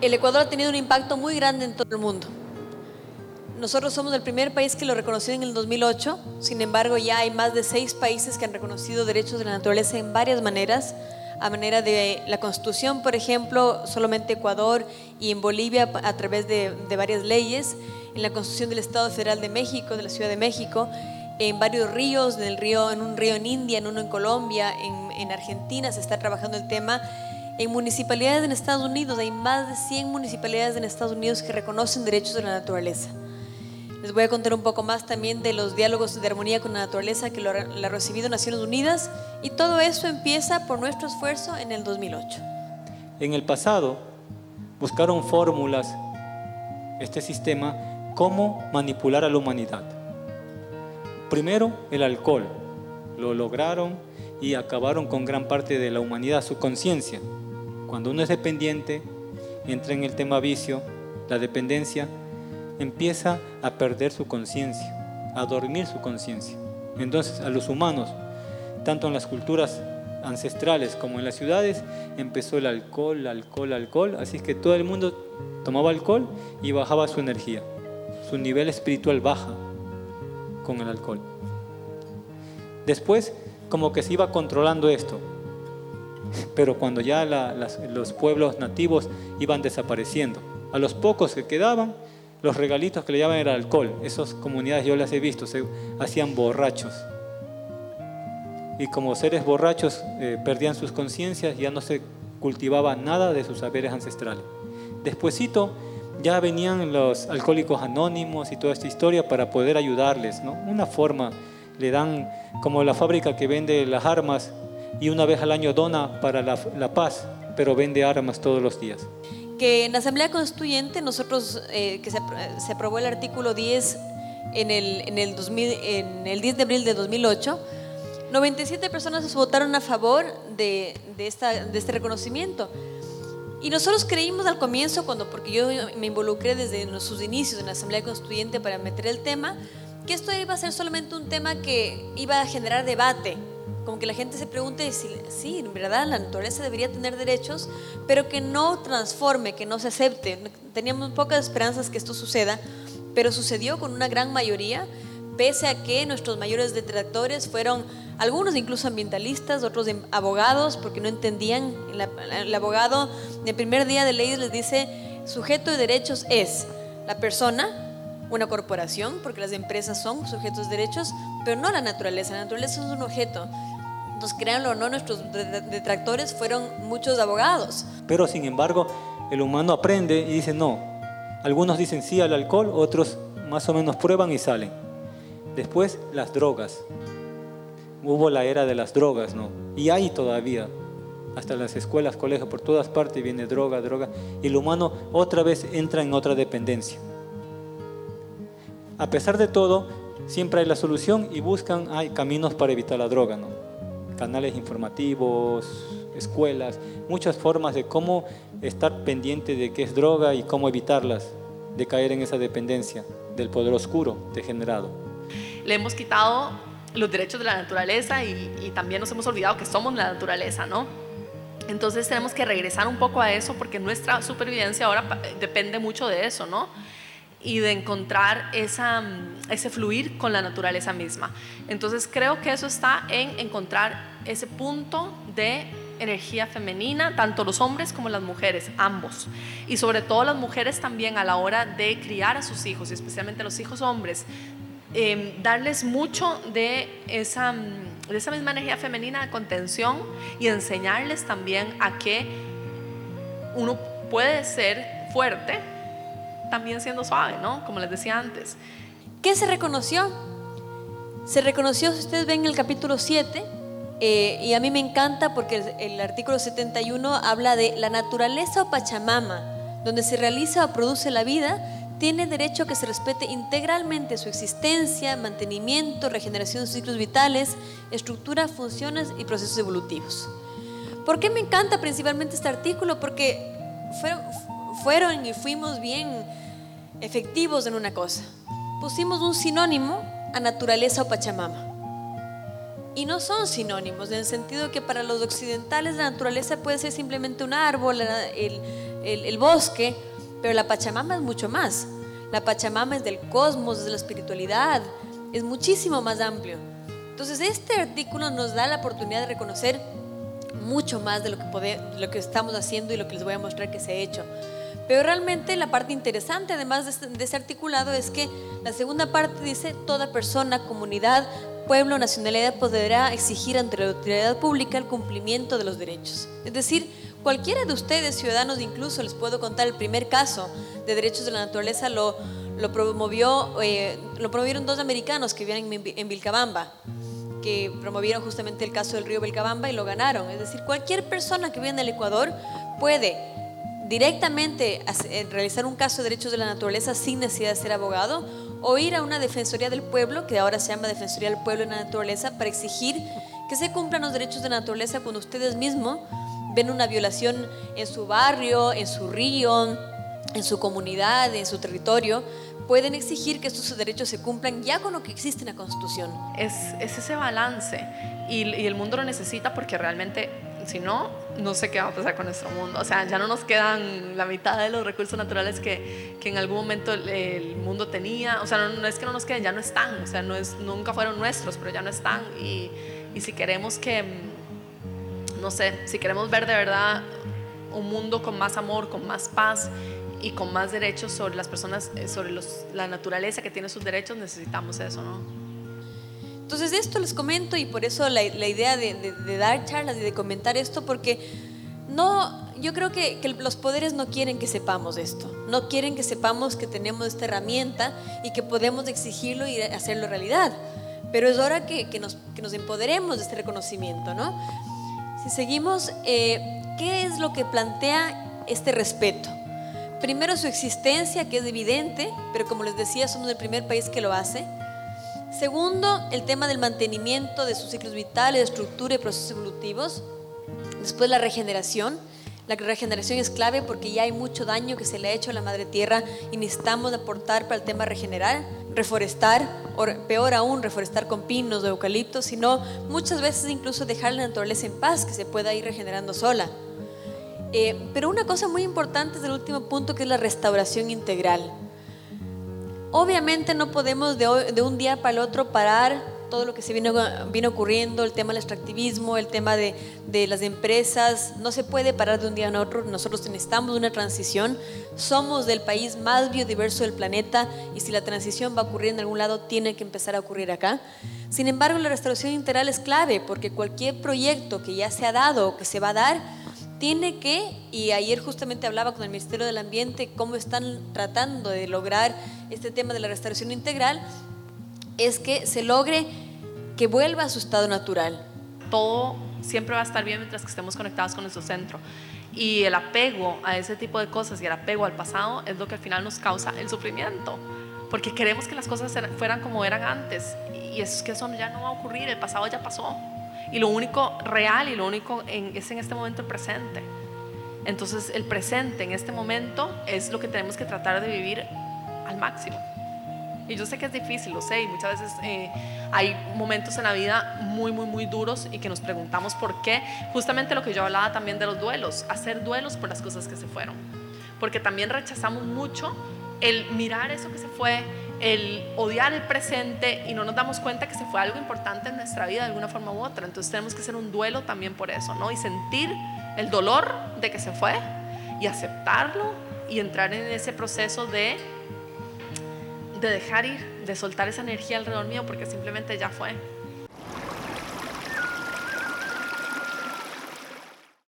el Ecuador ha tenido un impacto muy grande en todo el mundo. Nosotros somos el primer país que lo reconoció en el 2008, sin embargo ya hay más de seis países que han reconocido derechos de la naturaleza en varias maneras, a manera de la Constitución, por ejemplo, solamente Ecuador y en Bolivia a través de, varias leyes, en la Constitución del Estado Federal de México, de la Ciudad de México, en varios ríos, en, un río en India, en uno en Colombia, en Argentina se está trabajando el tema. En municipalidades en Estados Unidos, hay más de 100 municipalidades en Estados Unidos que reconocen derechos de la naturaleza. Les voy a contar un poco más también de los diálogos de armonía con la naturaleza que lo, ha recibido Naciones Unidas y todo eso empieza por nuestro esfuerzo en el 2008. En el pasado buscaron fórmulas, este sistema, cómo manipular a la humanidad. Primero, el alcohol. Lo lograron y acabaron con gran parte de la humanidad, su conciencia. Cuando uno es dependiente, entra en el tema vicio, la dependencia, empieza a perder su conciencia, a dormir su conciencia. Entonces a los humanos, tanto en las culturas ancestrales como en las ciudades, empezó el alcohol, alcohol, alcohol, así que todo el mundo tomaba alcohol y bajaba su energía. Su nivel espiritual baja con el alcohol. Después, como que se iba controlando esto, pero cuando ya los pueblos nativos iban desapareciendo, a los pocos que quedaban, los regalitos que le llaman era alcohol. Esas comunidades yo las he visto, se hacían borrachos. Y como seres borrachos eh, perdían sus conciencias, ya no se cultivaba nada de sus saberes ancestrales. Despuésito ya venían los alcohólicos anónimos y toda esta historia para poder ayudarles, ¿no? Una forma, le dan como la fábrica que vende las armas y una vez al año dona para la, la paz, pero vende armas todos los días que en la Asamblea Constituyente nosotros, eh, que se, se, aprobó el artículo 10 en el, en, el 2000, en el 10 de abril de 2008, 97 personas votaron a favor de, de, esta, de este reconocimiento. Y nosotros creímos al comienzo, cuando, porque yo me involucré desde sus inicios en la Asamblea Constituyente para meter el tema, que esto iba a ser solamente un tema que iba a generar debate, como que la gente se pregunte si sí, en verdad la naturaleza debería tener derechos, pero que no transforme, que no se acepte. Teníamos pocas esperanzas que esto suceda, pero sucedió con una gran mayoría, pese a que nuestros mayores detractores fueron algunos incluso ambientalistas, otros abogados, porque no entendían. El, abogado el primer día de leyes les dice, sujeto de derechos es la persona, una corporación, porque las empresas son sujetos de derechos, pero no la naturaleza. La naturaleza es un objeto. Entonces, créanlo o no, nuestros detractores fueron muchos abogados. Pero sin embargo, el humano aprende y dice no. Algunos dicen sí al alcohol, otros más o menos prueban y salen. Después, las drogas. Hubo la era de las drogas, ¿no? Y hay todavía. Hasta las escuelas, colegios, por todas partes viene droga, droga. Y el humano otra vez entra en otra dependencia. A pesar de todo, siempre hay la solución y buscan, hay caminos para evitar la droga, ¿no? Canales informativos, escuelas, muchas formas de cómo estar pendiente de qué es droga y cómo evitarlas, de caer en esa dependencia del poder oscuro degenerado. Le hemos quitado los derechos de la naturaleza y, también nos hemos olvidado que somos la naturaleza, ¿no? Entonces tenemos que regresar un poco a eso porque nuestra supervivencia ahora depende mucho de eso, ¿no? Y de encontrar mm, ese fluir con la naturaleza misma. Entonces creo que eso está en encontrar ese punto de energía femenina, tanto los hombres como las mujeres, ambos. Y sobre todo las mujeres también a la hora de criar a sus hijos, especialmente los hijos hombres, em, darles mucho de esa, mm, de esa misma energía femenina de contención y enseñarles también a que uno puede ser fuerte también siendo suave, ¿no? Como les decía antes. ¿Qué se reconoció? Se reconoció, si ustedes ven el capítulo 7, eh, y a mí me encanta porque el, el, artículo 71 habla de la naturaleza o Pachamama, donde se realiza o produce la vida, tiene derecho a que se respete integralmente su existencia, mantenimiento, regeneración de ciclos vitales, estructura, funciones y procesos evolutivos. ¿Por qué me encanta principalmente este artículo? Porque fueron, fueron y fuimos bien efectivos en una cosa. Pusimos un sinónimo a naturaleza o Pachamama. Y no son sinónimos, en el sentido que para los occidentales la naturaleza puede ser simplemente un árbol, el, el bosque, pero la Pachamama es mucho más. La Pachamama es del cosmos, es de la espiritualidad, es muchísimo más amplio. Entonces este artículo nos da la oportunidad de reconocer mucho más de lo que, lo que estamos haciendo y lo que les voy a mostrar que se ha hecho. Pero realmente la parte interesante, además de de este articulado, es que la segunda parte dice, toda persona, comunidad, pueblo, nacionalidad podrá exigir ante la autoridad pública el cumplimiento de los derechos. Es decir, cualquiera de ustedes, ciudadanos, incluso les puedo contar el primer caso de derechos de la naturaleza, lo, promovió, eh, lo promovieron dos americanos que viven en, Vilcabamba que promovieron justamente el caso del río Vilcabamba y lo ganaron. Es decir, cualquier persona que vive en el Ecuador puede directamente eh, realizar un caso de derechos de la naturaleza sin necesidad de ser abogado o ir a una defensoría del pueblo, que ahora se llama Defensoría del Pueblo y la Naturaleza, para exigir que se cumplan los derechos de la naturaleza cuando ustedes mismos ven una violación en su barrio, en su río, en su comunidad, en su territorio, pueden exigir que estos derechos se cumplan ya con lo que existe en la Constitución. es, es ese balance y el mundo lo necesita porque realmente si no, no sé qué va a pasar con nuestro mundo. O sea, ya no nos quedan la mitad de los recursos naturales que, que en algún momento el, mundo tenía. O sea, no, no es que no nos queden, ya no están. O sea, no es, nunca fueron nuestros, pero ya no están. Y, y si queremos que, no sé, si queremos ver de verdad un mundo con más amor, con más paz y con más derechos sobre las personas, eh, sobre los, la naturaleza que tiene sus derechos, necesitamos eso, ¿no? Entonces esto les comento y por eso la, la idea de, de- de dar charlas y de comentar esto, porque no, yo creo que, que los poderes no quieren que sepamos esto, no quieren que sepamos que tenemos esta herramienta y que podemos exigirlo y hacerlo realidad. Pero es hora que, que nos, que nos empoderemos de este reconocimiento, ¿no? Si seguimos, eh, ¿qué es lo que plantea este respeto? Primero su existencia, que es evidente, pero como les decía, somos el primer país que lo hace. Segundo, el tema del mantenimiento de sus ciclos vitales, estructura y procesos evolutivos. Después la regeneración. La regeneración es clave porque ya hay mucho daño que se le ha hecho a la madre tierra y necesitamos aportar para el tema regenerar, reforestar, o peor aún, reforestar con pinos o eucaliptos, sino muchas veces incluso dejar la naturaleza en paz, que se pueda ir regenerando sola. Eh, pero una cosa muy importante es el último punto, que es la restauración integral. Obviamente no podemos de, un día para el otro parar todo lo que se vino, vino ocurriendo, el tema del extractivismo, el tema de, de las empresas, no se puede parar de un día a otro, nosotros necesitamos una transición, somos del país más biodiverso del planeta y si la transición va a ocurrir en algún lado, tiene que empezar a ocurrir acá. Sin embargo, la restauración integral es clave porque cualquier proyecto que ya se ha dado o que se va a dar, tiene que, y ayer justamente hablaba con el Ministerio del Ambiente, cómo están tratando de lograr este tema de la restauración integral, es que se logre que vuelva a su estado natural. todo siempre va a estar bien mientras que estemos conectados con nuestro centro. Y el apego a ese tipo de cosas y el apego al pasado es lo que al final nos causa el sufrimiento. Porque queremos que las cosas fueran como eran antes. Y es que eso ya no va a ocurrir, el pasado ya pasó. Y lo único real y lo único es en este momento el presente. Entonces el presente en este momento es lo que tenemos que tratar de vivir al máximo. Y yo sé que es difícil, lo sé, y muchas veces eh, hay momentos en la vida muy, muy, muy duros y que nos preguntamos por qué. Justamente lo que yo hablaba también de los duelos, hacer duelos por las cosas que se fueron. Porque también rechazamos mucho el mirar eso que se fue, el odiar el presente y no nos damos cuenta que se fue algo importante en nuestra vida de alguna forma u otra. Entonces tenemos que hacer un duelo también por eso, ¿no? Y sentir el dolor de que se fue y aceptarlo y entrar en ese proceso de de dejar ir, de soltar esa energía alrededor mío porque simplemente ya fue.